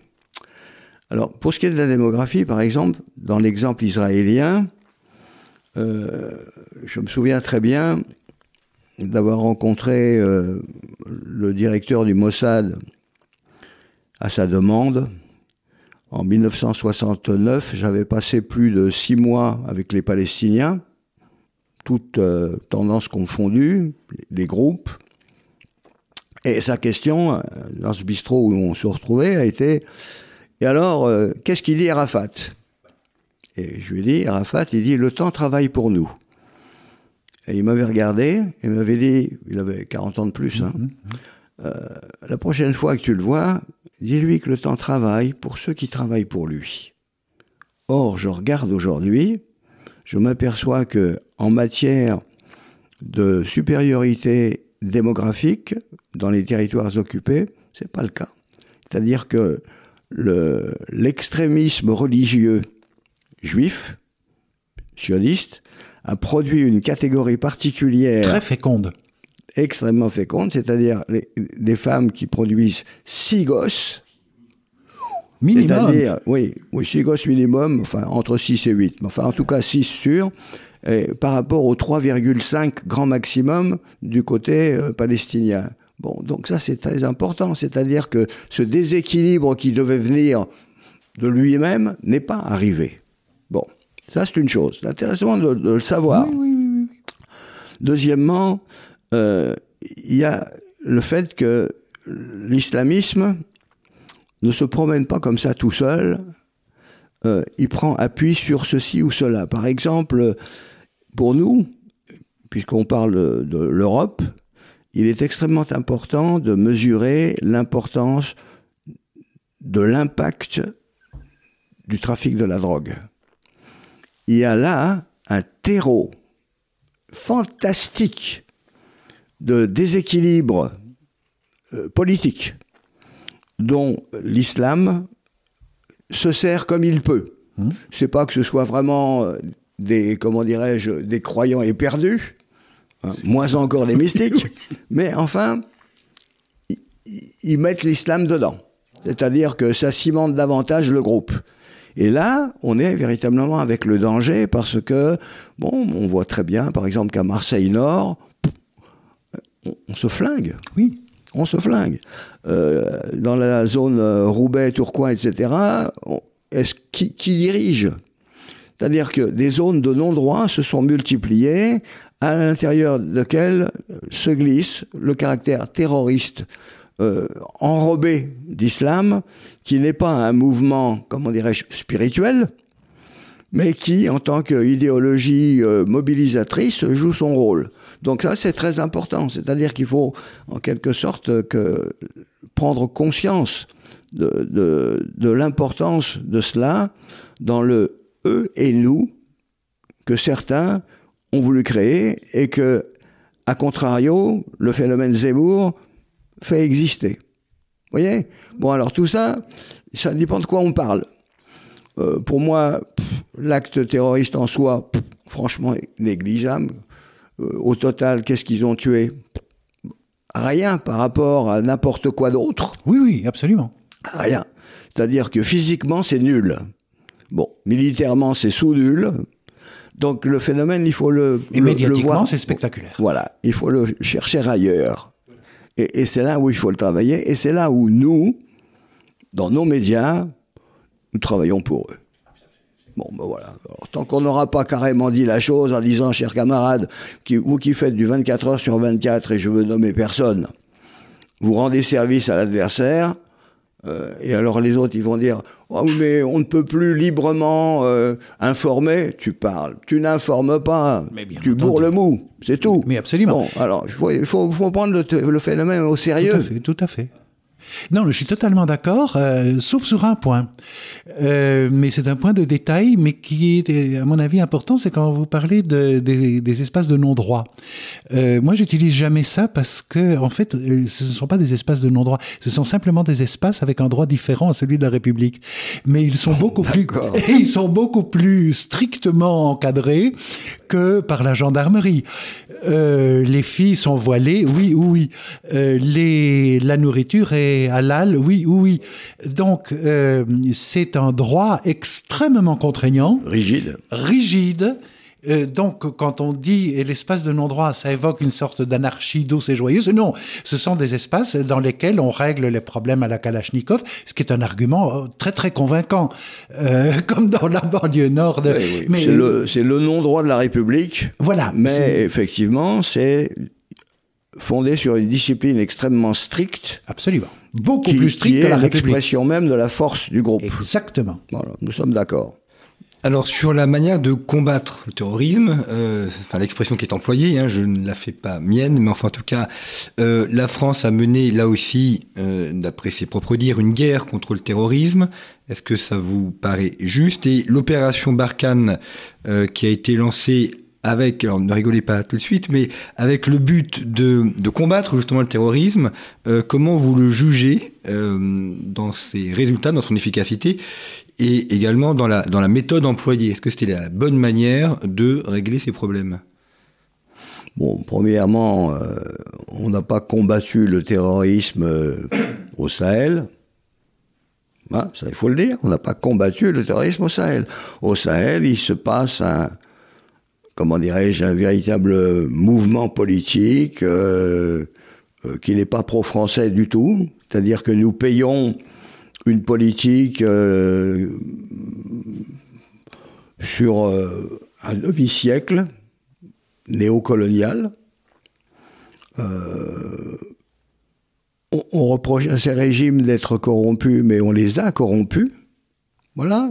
Speaker 2: Alors, pour ce qui est de la démographie, par exemple, dans l'exemple israélien, euh, je me souviens très bien d'avoir rencontré euh, le directeur du Mossad à sa demande. En 1969, j'avais passé plus de six mois avec les Palestiniens, toutes euh, tendances confondues, les groupes, et sa question, euh, dans ce bistrot où on se retrouvait, a été Et alors, euh, qu'est-ce qu'il dit Arafat? Et je lui ai dit Arafat, il dit Le temps travaille pour nous. Et il m'avait regardé et m'avait dit Il avait 40 ans de plus. Hein, mhm. euh, la prochaine fois que tu le vois, dis-lui que le temps travaille pour ceux qui travaillent pour lui. Or, je regarde aujourd'hui, je m'aperçois que en matière de supériorité démographique, dans les territoires occupés, c'est pas le cas. C'est-à-dire que l'extrémisme religieux juif, sioniste, a produit une catégorie particulière.
Speaker 3: Très féconde.
Speaker 2: Extrêmement féconde, c'est-à-dire des femmes qui produisent six gosses.
Speaker 3: Minimum.
Speaker 2: C'est-à-dire, oui, oui, six gosses minimum, enfin entre 6 et 8, enfin en tout cas 6 sûrs, par rapport aux 3,5 grand maximum du côté euh, palestinien. Bon, donc ça c'est très important, c'est-à-dire que ce déséquilibre qui devait venir de lui-même n'est pas arrivé. Bon, ça c'est une chose. C'est intéressant de, le savoir. Deuxièmement, euh, il y a le fait que l'islamisme ne se promène pas comme ça tout seul. Euh, il prend appui sur ceci ou cela. Par exemple, pour nous, puisqu'on parle de l'Europe, il est extrêmement important de mesurer l'importance de l'impact du trafic de la drogue. Il y a là un terreau fantastique de déséquilibre euh, politique dont l'islam se sert comme il peut. Mmh. C'est pas que ce soit vraiment euh, des comment dirais-je des croyants éperdus, Hein, moins encore des mystiques, mais enfin, ils mettent l'islam dedans. C'est-à-dire que ça cimente davantage le groupe. Et là, on est véritablement avec le danger parce que, bon, on voit très bien, par exemple, qu'à Marseille-Nord, on, se flingue.
Speaker 3: Oui.
Speaker 2: On se flingue. Euh, dans la zone euh, Roubaix, Tourcoing, etc., qui dirige? C'est-à-dire que des zones de non-droit se sont multipliées à l'intérieur lequel se glisse le caractère terroriste euh, enrobé d'islam, qui n'est pas un mouvement, comment dirais-je, spirituel, mais qui, en tant qu'idéologie euh, mobilisatrice, joue son rôle. Donc ça, c'est très important. C'est-à-dire qu'il faut, en quelque sorte, prendre conscience de, de, de l'importance de cela dans le eux et nous que certains ont voulu créer et que, à contrario, le phénomène Zemmour fait exister. Vous voyez? Bon, alors tout ça, ça dépend de quoi on parle. Euh, pour moi, l'acte terroriste en soi, franchement, négligeable. Euh, au total, qu'est-ce qu'ils ont tué? Rien par rapport à n'importe quoi d'autre.
Speaker 3: Oui, oui, absolument.
Speaker 2: Rien. C'est-à-dire que physiquement, c'est nul. Bon, militairement, c'est sous-nul. Donc le phénomène, il faut le...
Speaker 3: Et
Speaker 2: le,
Speaker 3: médiatiquement, c'est spectaculaire.
Speaker 2: Voilà, il faut le chercher ailleurs. Et, et c'est là où il faut le travailler. Et c'est là où nous, dans nos médias, nous travaillons pour eux. Bon, ben voilà. Alors, tant qu'on n'aura pas carrément dit la chose en disant, chers camarades, qui, vous qui faites du 24 heures sur 24, et je veux nommer personne, vous rendez service à l'adversaire, euh, et alors les autres, ils vont dire, oh, mais on ne peut plus librement euh, informer. Tu parles, tu n'informes pas, tu bourres le mou, c'est tout.
Speaker 3: Mais absolument.
Speaker 2: Bon, alors il faut, il faut, faut prendre le, le, phénomène au sérieux.
Speaker 3: Tout à fait, tout à fait. Non, je suis totalement d'accord, euh, sauf sur un point. Euh, mais c'est un point de détail, mais qui est, à mon avis, important, c'est quand vous parlez de, des, des espaces de non-droit. Euh, moi, j'utilise jamais ça parce que, en fait, euh, ce ne sont pas des espaces de non-droit. Ce sont simplement des espaces avec un droit différent à celui de la République. Mais ils sont beaucoup plus, ils sont beaucoup plus strictement encadrés que par la gendarmerie. Euh, les filles sont voilées, oui, oui. Euh, les, la nourriture est halal, oui, oui. Donc, euh, c'est un droit extrêmement contraignant.
Speaker 2: Rigide.
Speaker 3: Rigide. Euh, donc, quand on dit l'espace de non-droit, ça évoque une sorte d'anarchie douce et joyeuse. Non, ce sont des espaces dans lesquels on règle les problèmes à la Kalachnikov, ce qui est un argument très très convaincant, euh, comme dans la banlieue nord. De...
Speaker 2: Oui, oui. Mais c'est le, le non-droit de la République.
Speaker 3: Voilà.
Speaker 2: Mais effectivement, c'est fondé sur une discipline extrêmement stricte.
Speaker 3: Absolument. Beaucoup
Speaker 2: qui,
Speaker 3: plus stricte
Speaker 2: qui
Speaker 3: que la République.
Speaker 2: l'expression même de la force du groupe.
Speaker 3: Exactement.
Speaker 2: Voilà, nous sommes d'accord.
Speaker 1: Alors sur la manière de combattre le terrorisme, euh, enfin l'expression qui est employée, hein, je ne la fais pas mienne, mais enfin en tout cas, euh, la France a mené là aussi, euh, d'après ses propres dires, une guerre contre le terrorisme. Est-ce que ça vous paraît juste? Et l'opération Barkhane euh, qui a été lancée avec, alors ne rigolez pas tout de suite, mais avec le but de, de combattre justement le terrorisme, euh, comment vous le jugez euh, dans ses résultats, dans son efficacité et également dans la, dans la méthode employée? Est-ce que c'était la bonne manière de régler ces problèmes?
Speaker 2: Bon, premièrement, euh, on n'a pas combattu le terrorisme euh, au Sahel. Hein, ça, il faut le dire. On n'a pas combattu le terrorisme au Sahel. Au Sahel, il se passe un, comment dirais-je, un véritable mouvement politique euh, euh, qui n'est pas pro-français du tout. C'est-à-dire que nous payons une politique euh, sur un demi-siècle néocolonial. On, on, reproche à ces régimes d'être corrompus, mais on les a corrompus. Voilà.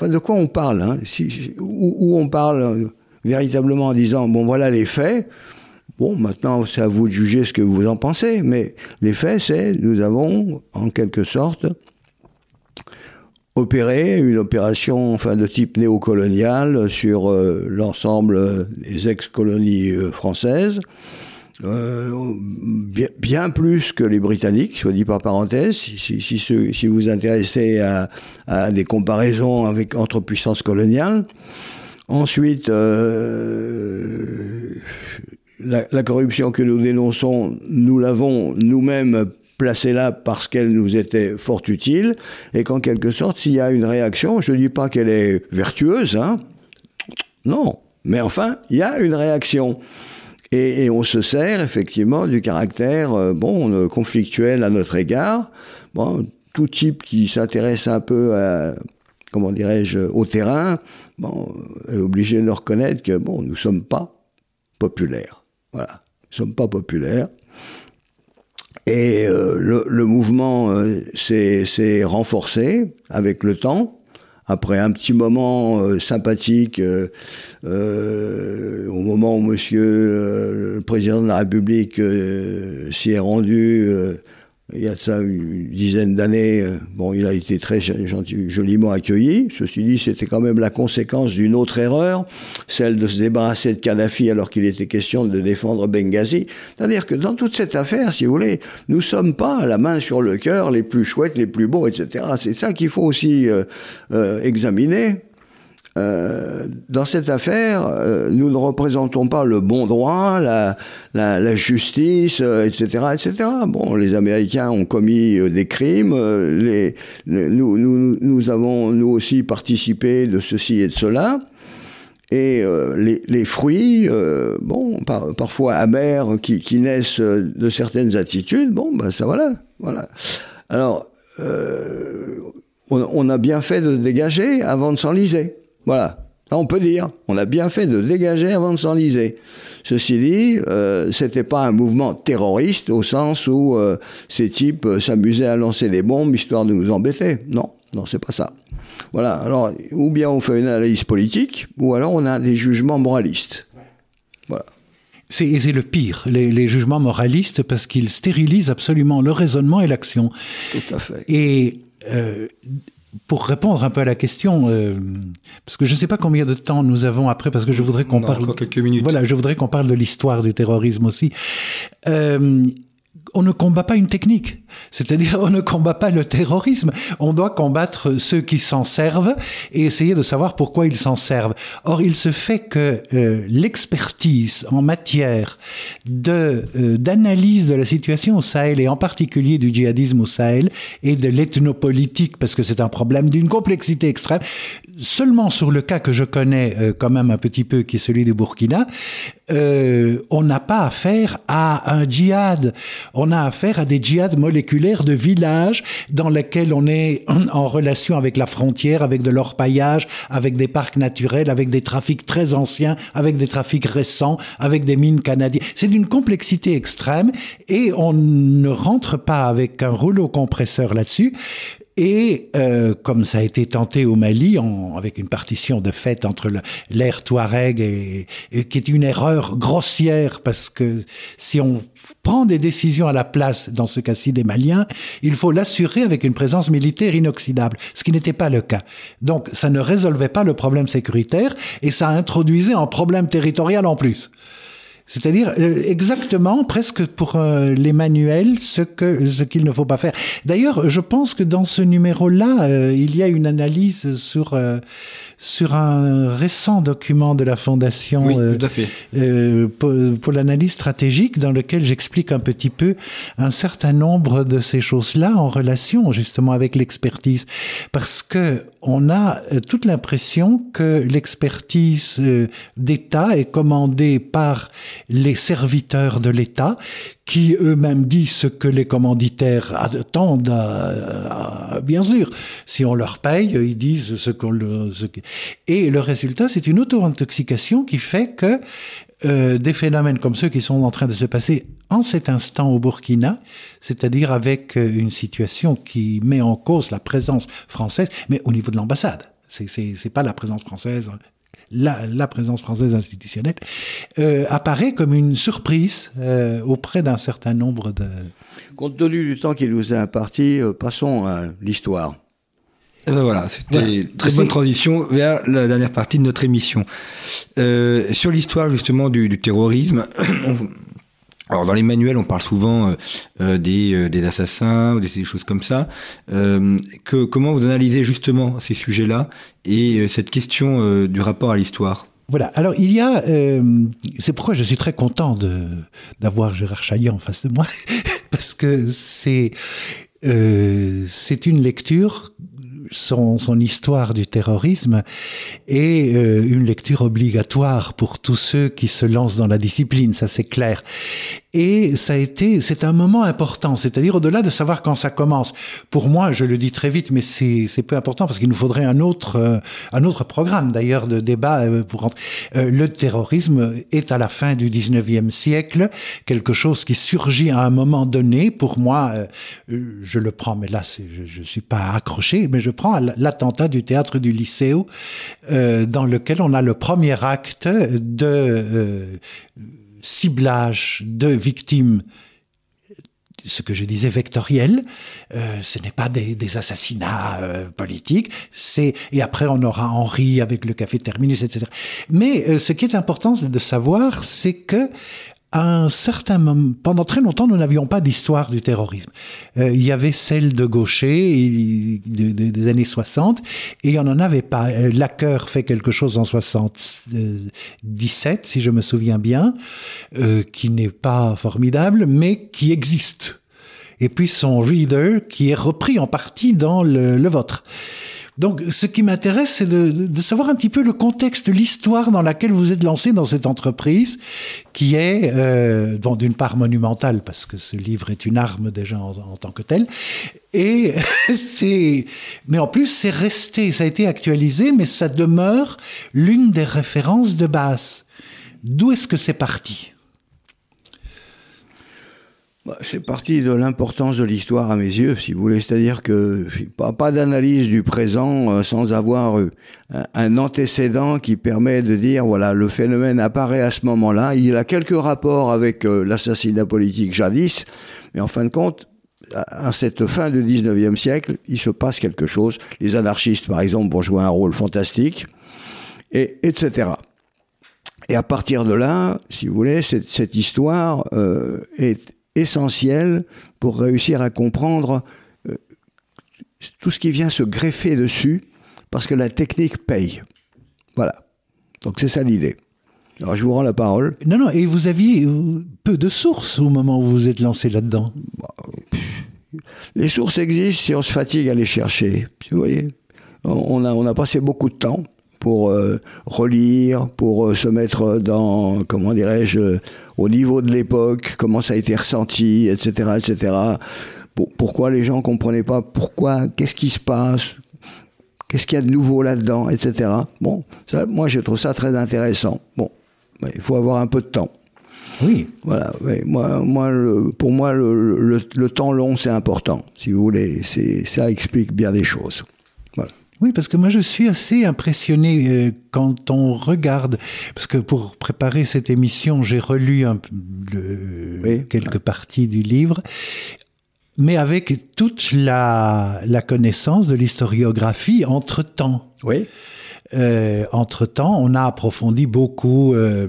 Speaker 2: De quoi on parle hein? Où, on parle véritablement en disant bon, voilà les faits. Bon, maintenant, c'est à vous de juger ce que vous en pensez, mais les faits, c'est nous avons, en quelque sorte, opéré une opération enfin, de type néocolonial sur euh, l'ensemble des ex-colonies euh, françaises. Euh, bien, plus que les Britanniques, soit dit par parenthèse, si, vous vous intéressez à, à, des comparaisons avec, entre puissances coloniales. Ensuite, euh, la, la, corruption que nous dénonçons, nous l'avons nous-mêmes placée là parce qu'elle nous était fort utile, et qu'en quelque sorte, s'il y a une réaction, je ne dis pas qu'elle est vertueuse, hein, non, mais enfin, il y a une réaction. Et, et, on se sert effectivement du caractère euh, bon conflictuel à notre égard. Bon, tout type qui s'intéresse un peu à comment dirais-je au terrain, bon, est obligé de reconnaître que bon, nous sommes pas populaires. Voilà, nous sommes pas populaires. Et euh, le, le, mouvement euh, s'est renforcé avec le temps après un petit moment euh, sympathique, euh, euh, au moment où Monsieur le président de la République s'y est rendu il y a de ça une dizaine d'années, euh, bon, il a été très gentil, joliment accueilli. Ceci dit, c'était quand même la conséquence d'une autre erreur, celle de se débarrasser de Kadhafi alors qu'il était question de défendre Benghazi. C'est-à-dire que dans toute cette affaire, si vous voulez, nous sommes pas la main sur le cœur, les plus chouettes, les plus beaux, etc. C'est ça qu'il faut aussi euh, euh, examiner. Euh, dans cette affaire, euh, nous ne représentons pas le bon droit, la, la, la justice, etc., euh, etc. Bon, les Américains ont commis des crimes, les, nous, nous, nous, avons nous aussi participé de ceci et de cela. Et les, les, fruits, bon, par, parfois amers, qui, qui, naissent de certaines attitudes, bon, ben ça voilà, voilà. Alors, on, on a bien fait de dégager avant de s'enliser. Voilà. on peut dire, on a bien fait de dégager avant de s'enliser. Ceci dit, euh, c'était pas un mouvement terroriste au sens où euh, ces types euh, s'amusaient à lancer des bombes histoire de nous embêter. Non, non, c'est pas ça. Voilà. Alors, ou bien on fait une analyse politique, ou alors on a des jugements moralistes. Voilà.
Speaker 3: C'est le pire, les, les, jugements moralistes, parce qu'ils stérilisent absolument le raisonnement et l'action.
Speaker 2: Tout à fait.
Speaker 3: Et euh, pour répondre un peu à la question, euh, parce que je ne sais pas combien de temps nous avons après, parce que je voudrais qu'on parle.
Speaker 1: Encore quelques minutes.
Speaker 3: Voilà, je voudrais qu'on parle de l'histoire du terrorisme aussi. Euh, on ne combat pas une technique. C'est-à-dire, on ne combat pas le terrorisme. On doit combattre ceux qui s'en servent et essayer de savoir pourquoi ils s'en servent. Or, il se fait que euh, l'expertise en matière de euh, d'analyse de la situation au Sahel et en particulier du djihadisme au Sahel et de l'ethnopolitique, parce que c'est un problème d'une complexité extrême, seulement sur le cas que je connais euh, quand même un petit peu, qui est celui du Burkina, euh, on n'a pas affaire à un djihad. On a affaire à des djihads moléculaires de villages dans lesquels on est en relation avec la frontière, avec de l'orpaillage, avec des parcs naturels, avec des trafics très anciens, avec des trafics récents, avec des mines canadiennes. C'est d'une complexité extrême et on ne rentre pas avec un rouleau compresseur là-dessus. Et euh, comme ça a été tenté au Mali, en, avec une partition de fait entre l'ère Touareg, et, et, qui est une erreur grossière, parce que si on prend des décisions à la place, dans ce cas-ci des Maliens, il faut l'assurer avec une présence militaire inoxydable, ce qui n'était pas le cas. Donc ça ne résolvait pas le problème sécuritaire, et ça introduisait un problème territorial en plus. C'est-à-dire euh, exactement, presque pour euh, les manuels, ce que ce qu'il ne faut pas faire. D'ailleurs, je pense que dans ce numéro-là, euh, il y a une analyse sur sur un récent document de la Fondation
Speaker 1: oui, tout à fait.
Speaker 3: pour, pour l'analyse stratégique, dans lequel j'explique un petit peu un certain nombre de ces choses-là en relation justement avec l'expertise, parce que on a toute l'impression que l'expertise d'État est commandée par les serviteurs de l'État qui eux-mêmes disent ce que les commanditaires attendent, à, bien sûr. Si on leur paye, ils disent ce qu'on le... Et le résultat, c'est une auto-intoxication qui fait que euh, des phénomènes comme ceux qui sont en train de se passer en cet instant au Burkina, c'est-à-dire avec euh, une situation qui met en cause la présence française, mais au niveau de l'ambassade. C'est pas la présence française la, la, présence française institutionnelle, euh, apparaît comme une surprise euh, auprès d'un certain nombre de...
Speaker 2: Compte tenu du temps qui nous est imparti, euh, passons à l'histoire.
Speaker 1: Et ben voilà, c'était une très bonne transition vers la dernière partie de notre émission. Euh, sur l'histoire justement du, du terrorisme, Alors dans les manuels, on parle souvent euh, euh des, euh, des, assassins ou des, choses comme ça. Comment vous analysez justement ces sujets-là et cette question du rapport à l'histoire?
Speaker 3: Voilà. Alors il y a, c'est pourquoi je suis très content d'avoir Gérard Chaillan en face de moi, parce que c'est c'est une lecture son, son, histoire du terrorisme est euh, une lecture obligatoire pour tous ceux qui se lancent dans la discipline, ça c'est clair. Et ça a été, c'est un moment important, c'est-à-dire au-delà de savoir quand ça commence. Pour moi, je le dis très vite, mais c'est peu important parce qu'il nous faudrait un autre, euh, un autre programme d'ailleurs de débat euh, le terrorisme est à la fin du 19e siècle quelque chose qui surgit à un moment donné. Pour moi, je le prends, mais là, je ne suis pas accroché, mais je prends l'attentat du théâtre du Lycéo, dans lequel on a le premier acte de ciblage de victimes ce que je disais vectoriel. Euh, ce n'est pas des, assassinats euh, politiques. C'est et après on aura Henri avec le café terminus, etc. Mais euh, ce qui est important de savoir, c'est que un certain moment, pendant très longtemps, nous n'avions pas d'histoire du terrorisme. il y avait celle de Gaucher des années 60 et il n'y en avait pas. Lacker fait quelque chose en 77, si je me souviens bien, qui n'est pas formidable, mais qui existe et puis son reader qui est repris en partie dans le, vôtre. Donc, ce qui m'intéresse, c'est de, savoir un petit peu le contexte, l'histoire dans laquelle vous êtes lancé dans cette entreprise, qui est, euh, bon, d'une part monumentale, parce que ce livre est une arme déjà en, en tant que tel, et c'est, mais en plus, c'est resté, ça a été actualisé, mais ça demeure l'une des références de base. D'où est-ce que c'est parti?
Speaker 2: C'est parti de l'importance de l'histoire à mes yeux, si vous voulez. C'est-à-dire que pas, pas d'analyse du présent euh, sans avoir euh, un, antécédent qui permet de dire, voilà, le phénomène apparaît à ce moment-là. Il a quelques rapports avec euh, l'assassinat politique jadis, mais en fin de compte, à, cette fin du 19e siècle, il se passe quelque chose. Les anarchistes, par exemple, vont jouer un rôle fantastique, et, etc. Et à partir de là, si vous voulez, cette, cette histoire est essentiel pour réussir à comprendre euh, tout ce qui vient se greffer dessus, parce que la technique paye. Voilà. Donc c'est ça l'idée. Alors je vous rends la parole.
Speaker 3: Non, non, et vous aviez euh, peu de sources au moment où vous vous êtes lancé là-dedans bah,
Speaker 2: Les sources existent si on se fatigue à les chercher. Vous voyez on a, on a passé beaucoup de temps pour euh, relire, pour se mettre dans, comment dirais-je, au niveau de l'époque, comment ça a été ressenti, etc., etc. pourquoi les gens comprenaient pas pourquoi, qu'est-ce qui se passe, qu'est-ce qu'il y a de nouveau là-dedans, etc. Bon, ça, moi je trouve ça très intéressant. Bon, il faut avoir un peu de temps.
Speaker 3: Oui.
Speaker 2: Voilà. moi, moi, pour moi, le, le temps long, c'est important. Si vous voulez, c'est ça explique bien des choses.
Speaker 3: Oui, parce que moi je suis assez impressionné euh, quand on regarde, parce que pour préparer cette émission, j'ai relu un, quelques parties du livre, mais avec toute la, la connaissance de l'historiographie entre-temps.
Speaker 2: Oui.
Speaker 3: Euh, entre-temps, on a approfondi beaucoup euh,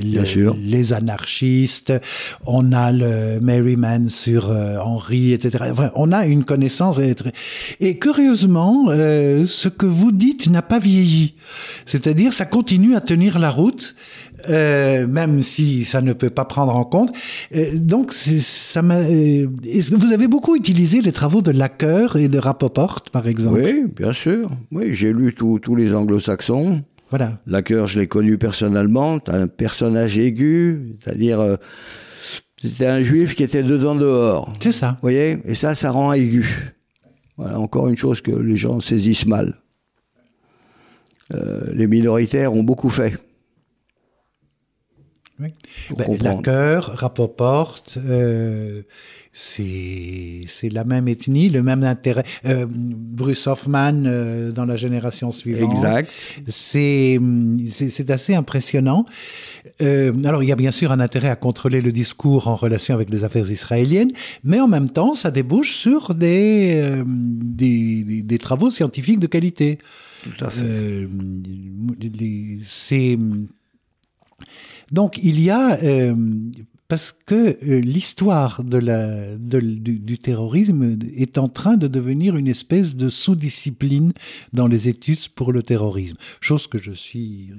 Speaker 3: les anarchistes, on a le Merryman sur euh, Henri, etc. on a une connaissance. Et curieusement, ce que vous dites n'a pas vieilli. C'est-à-dire, ça continue à tenir la route. Euh, même si ça ne peut pas prendre en compte. Euh, donc, ça. Euh, est-ce que vous avez beaucoup utilisé les travaux de Lacker et de Rapoport, par exemple?
Speaker 2: Oui, bien sûr. Oui, j'ai lu tous les anglo-saxons.
Speaker 3: Voilà.
Speaker 2: Lacker, je l'ai connu personnellement. C'est un personnage aigu, c'est-à-dire. c'était un juif qui était dedans dehors.
Speaker 3: C'est ça.
Speaker 2: Vous voyez? Et ça, ça rend aigu. Voilà, encore une chose que les gens saisissent mal. les minoritaires ont beaucoup fait.
Speaker 3: Oui. Ben, la cœur, Rapoport, euh, c'est la même ethnie, le même intérêt. Euh, Bruce Hoffman euh, dans la génération suivante.
Speaker 2: Exact.
Speaker 3: C'est assez impressionnant. Euh, alors, il y a bien sûr un intérêt à contrôler le discours en relation avec les affaires israéliennes, mais en même temps, ça débouche sur des, des, des, travaux scientifiques de qualité.
Speaker 2: Tout à fait.
Speaker 3: c'est donc il y a, euh, parce que euh, l'histoire de la, du, terrorisme est en train de devenir une espèce de sous-discipline dans les études pour le terrorisme, chose que je suis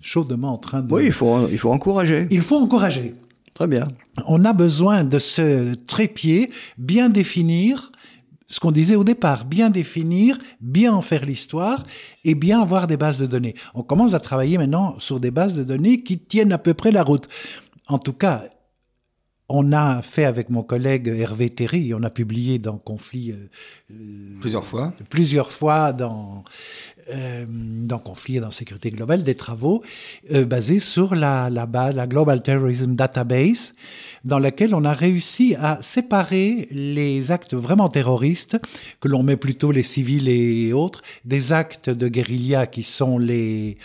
Speaker 3: chaudement en train de...
Speaker 2: Oui, il faut, il faut encourager.
Speaker 3: Il faut encourager.
Speaker 2: Très bien.
Speaker 3: On a besoin de ce trépied, bien définir, ce qu'on disait au départ, bien définir, bien en faire l'histoire et bien avoir des bases de données. On commence à travailler maintenant sur des bases de données qui tiennent à peu près la route. En tout cas, on a fait avec mon collègue Hervé Terry, on a publié dans Conflit euh,
Speaker 1: euh, plusieurs fois,
Speaker 3: plusieurs fois dans euh, dans Conflit et dans Sécurité globale des travaux basés sur la la, la Global Terrorism Database, dans laquelle on a réussi à séparer les actes vraiment terroristes que l'on met plutôt les civils et autres des actes de guérilla qui sont les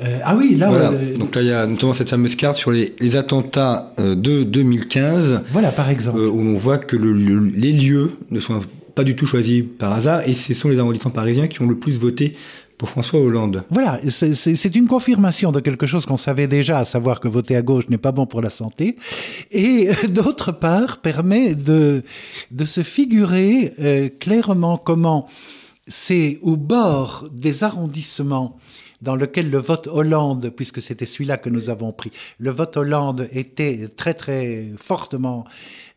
Speaker 3: Euh, ah oui, là.
Speaker 1: Voilà. Donc là, il y a notamment cette fameuse carte sur les, les attentats euh, de 2015.
Speaker 3: Voilà, par exemple.
Speaker 1: Euh, où on voit que le, le, les lieux ne sont pas du tout choisis par hasard, et ce sont les arrondissements parisiens qui ont le plus voté pour François Hollande.
Speaker 3: Voilà, c'est une confirmation de quelque chose qu'on savait déjà, à savoir que voter à gauche n'est pas bon pour la santé, et d'autre part permet de, de se figurer euh, clairement comment c'est au bord des arrondissements dans lequel le vote Hollande, puisque c'était celui-là que nous avons pris, le vote Hollande était très très fortement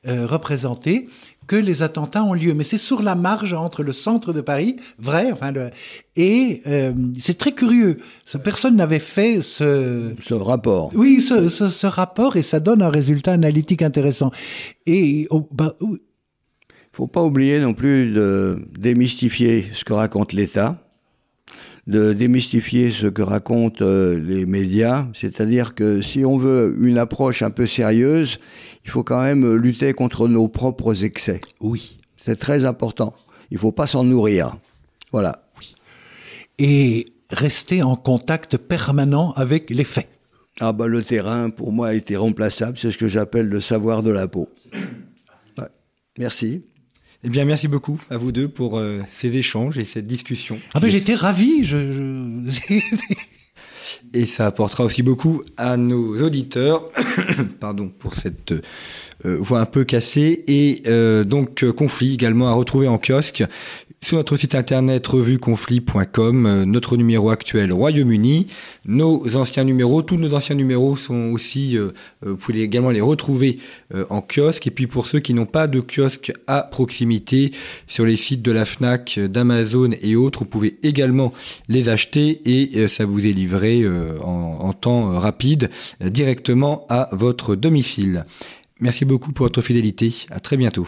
Speaker 3: euh, représenté, que les attentats ont lieu. Mais c'est sur la marge entre le centre de Paris, vrai, enfin, le, et euh, c'est très curieux. Personne n'avait fait ce...
Speaker 2: Ce rapport.
Speaker 3: Oui, ce, ce, ce, rapport, et ça donne un résultat analytique intéressant. Et... Oh, bah,
Speaker 2: faut pas oublier non plus de démystifier ce que raconte l'État de démystifier ce que racontent euh, les médias, c'est-à-dire que si on veut une approche un peu sérieuse, il faut quand même lutter contre nos propres excès.
Speaker 3: Oui.
Speaker 2: C'est très important. Il ne faut pas s'en nourrir. Voilà.
Speaker 3: Oui. Et rester en contact permanent avec les faits.
Speaker 2: Ah bah le terrain, pour moi, a été remplaçable. C'est ce que j'appelle le savoir de la peau. Ouais. Merci.
Speaker 1: Eh bien, merci beaucoup à vous deux pour euh, ces échanges et cette discussion.
Speaker 3: Ah ben, j'étais ravi. Je, je...
Speaker 1: et ça apportera aussi beaucoup à nos auditeurs, pardon pour cette euh, voix un peu cassée, et euh, donc conflit également à retrouver en kiosque sur notre site internet revueconflit.com, euh, notre numéro actuel Royaume-Uni, nos anciens numéros, tous nos anciens numéros sont aussi, euh, vous pouvez également les retrouver euh, en kiosque. Et puis pour ceux qui n'ont pas de kiosque à proximité, sur les sites de la FNAC, d'Amazon et autres, vous pouvez également les acheter et ça vous est livré en, en temps rapide directement à votre domicile. Merci beaucoup pour votre fidélité. À très bientôt.